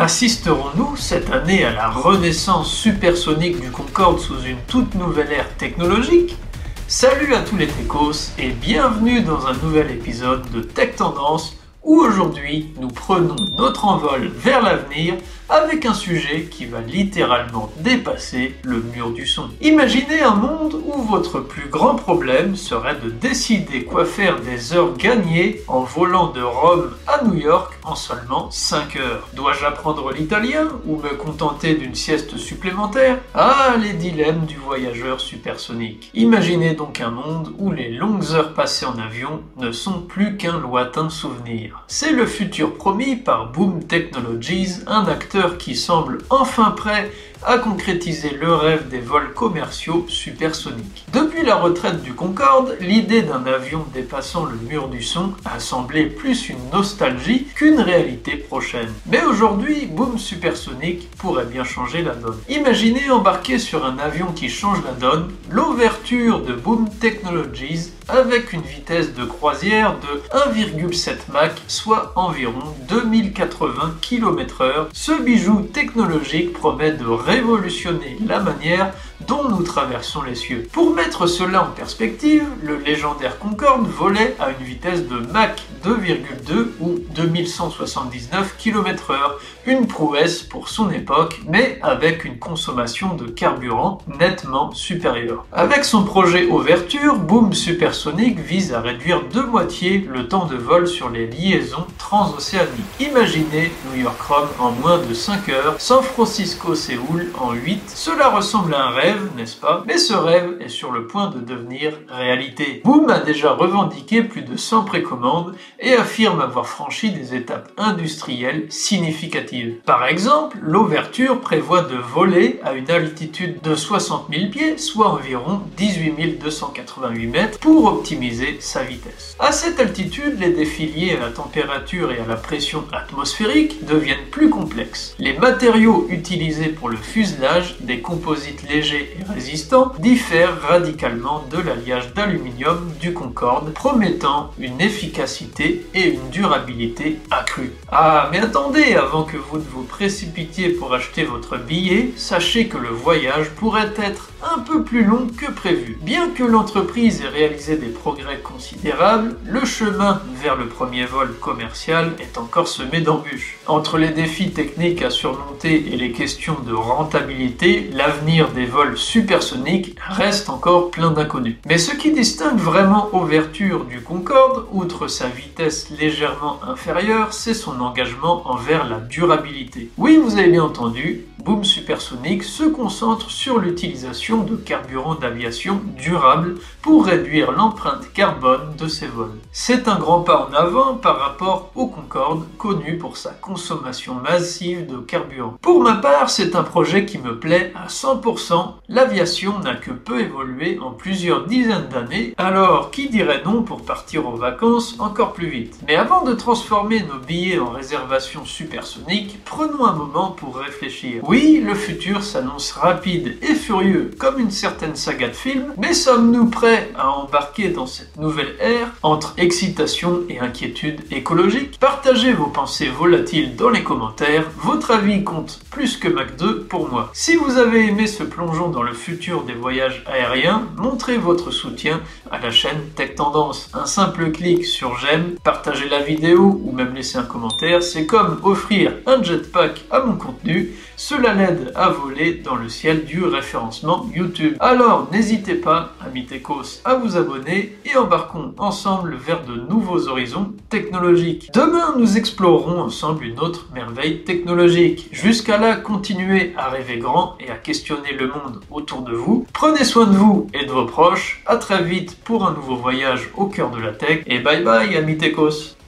Assisterons-nous cette année à la renaissance supersonique du Concorde sous une toute nouvelle ère technologique? Salut à tous les techos et bienvenue dans un nouvel épisode de Tech Tendance où aujourd'hui nous prenons notre envol vers l'avenir avec un sujet qui va littéralement dépasser le mur du son. Imaginez un monde où votre plus grand problème serait de décider quoi faire des heures gagnées en volant de Rome à New York en seulement 5 heures. Dois-je apprendre l'italien ou me contenter d'une sieste supplémentaire? Ah, les dilemmes du voyageur supersonique. Imaginez donc un monde où les longues heures passées en avion ne sont plus qu'un lointain souvenir. C'est le futur promis par Boom Technologies, un acteur qui semble enfin prêt à concrétiser le rêve des vols commerciaux supersoniques. Depuis la retraite du Concorde, l'idée d'un avion dépassant le mur du son a semblé plus une nostalgie qu'une réalité prochaine. Mais aujourd'hui, Boom Supersonique pourrait bien changer la donne. Imaginez embarquer sur un avion qui change la donne, l'ouverture de Boom Technologies avec une vitesse de croisière de 1,7 Mach, soit environ 2080 km/h. Ce bijou technologique promet de révolutionner la manière dont nous traversons les cieux. Pour mettre cela en perspective, le légendaire Concorde volait à une vitesse de Mach 2,2 ou 2179 km/h, une prouesse pour son époque, mais avec une consommation de carburant nettement supérieure. Avec son projet Ouverture, Boom Supersonic vise à réduire de moitié le temps de vol sur les liaisons transocéaniques. Imaginez New York-Rome en moins de 5 heures, San Francisco-Séoul en 8, cela ressemble à un rêve n'est-ce pas? Mais ce rêve est sur le point de devenir réalité. Boom a déjà revendiqué plus de 100 précommandes et affirme avoir franchi des étapes industrielles significatives. Par exemple, l'ouverture prévoit de voler à une altitude de 60 000 pieds, soit environ 18 288 mètres, pour optimiser sa vitesse. À cette altitude, les défis liés à la température et à la pression atmosphérique deviennent plus complexes. Les matériaux utilisés pour le fuselage, des composites légers et résistant diffère radicalement de l'alliage d'aluminium du Concorde, promettant une efficacité et une durabilité accrues. Ah, mais attendez, avant que vous ne vous précipitiez pour acheter votre billet, sachez que le voyage pourrait être un peu plus long que prévu. Bien que l'entreprise ait réalisé des progrès considérables, le chemin vers le premier vol commercial est encore semé d'embûches. Entre les défis techniques à surmonter et les questions de rentabilité, l'avenir des vols supersonique reste encore plein d'inconnus. Mais ce qui distingue vraiment Ouverture du Concorde, outre sa vitesse légèrement inférieure, c'est son engagement envers la durabilité. Oui, vous avez bien entendu, Boom Supersonic se concentre sur l'utilisation de carburants d'aviation durables pour réduire l'empreinte carbone de ses vols. C'est un grand pas en avant par rapport au Concorde, connu pour sa consommation massive de carburant. Pour ma part, c'est un projet qui me plaît à 100%. L'aviation n'a que peu évolué en plusieurs dizaines d'années, alors qui dirait non pour partir en vacances encore plus vite Mais avant de transformer nos billets en réservation supersonique, prenons un moment pour réfléchir. Oui, le futur s'annonce rapide et furieux comme une certaine saga de films, mais sommes-nous prêts à embarquer dans cette nouvelle ère entre excitation et inquiétude écologique? Partagez vos pensées volatiles dans les commentaires, votre avis compte plus que Mac 2 pour moi. Si vous avez aimé ce plongeon dans le futur des voyages aériens, montrez votre soutien à la chaîne Tech Tendance. Un simple clic sur j'aime, partagez la vidéo ou même laisser un commentaire, c'est comme offrir un jetpack à mon contenu. Cela l'aide à voler dans le ciel du référencement YouTube. Alors n'hésitez pas, amis techos, à vous abonner et embarquons ensemble vers de nouveaux horizons technologiques. Demain, nous explorerons ensemble une autre merveille technologique. Jusqu'à là, continuez à rêver grand et à questionner le monde autour de vous. Prenez soin de vous et de vos proches. À très vite pour un nouveau voyage au cœur de la tech. Et bye bye, amis techos.